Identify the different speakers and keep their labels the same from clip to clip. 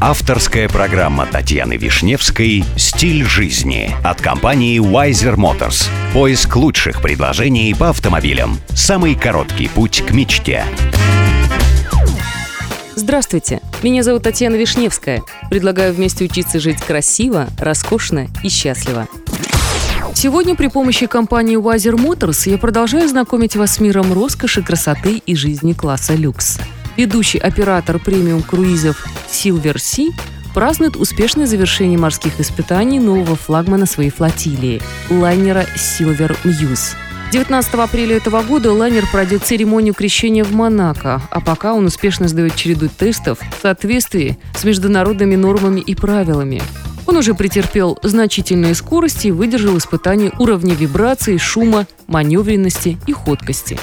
Speaker 1: Авторская программа Татьяны Вишневской «Стиль жизни» от компании Wiser Motors. Поиск лучших предложений по автомобилям. Самый короткий путь к мечте.
Speaker 2: Здравствуйте, меня зовут Татьяна Вишневская. Предлагаю вместе учиться жить красиво, роскошно и счастливо. Сегодня при помощи компании Wiser Motors я продолжаю знакомить вас с миром роскоши, красоты и жизни класса люкс. Ведущий оператор премиум круизов Silver Sea празднует успешное завершение морских испытаний нового флагмана своей флотилии – лайнера Silver Muse. 19 апреля этого года лайнер пройдет церемонию крещения в Монако, а пока он успешно сдает череду тестов в соответствии с международными нормами и правилами. Он уже претерпел значительные скорости и выдержал испытания уровня вибрации, шума, маневренности и ходкости.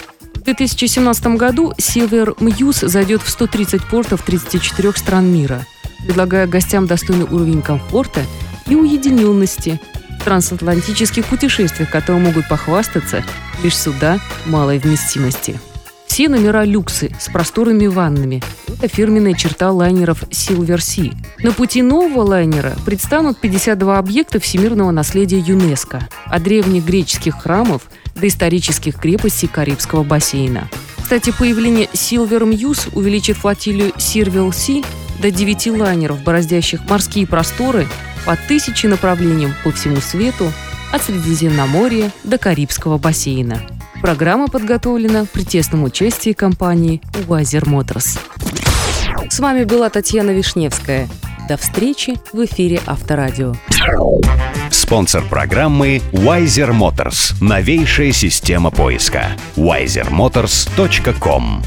Speaker 2: В 2017 году Silver Muse зайдет в 130 портов 34 стран мира, предлагая гостям достойный уровень комфорта и уединенности в трансатлантических путешествиях, которые могут похвастаться лишь суда малой вместимости. Все номера люксы с просторными ваннами – это фирменная черта лайнеров Silver Sea. На пути нового лайнера предстанут 52 объекта всемирного наследия ЮНЕСКО, от древних греческих храмов до исторических крепостей Карибского бассейна. Кстати, появление Silver Muse увеличит флотилию Sirville Sea до 9 лайнеров, бороздящих морские просторы по тысяче направлениям по всему свету, от Средиземноморья до Карибского бассейна. Программа подготовлена при тесном участии компании Wiser Motors. С вами была Татьяна Вишневская. До встречи в эфире Авторадио.
Speaker 1: Спонсор программы Wiser Motors. Новейшая система поиска. wisermotors.com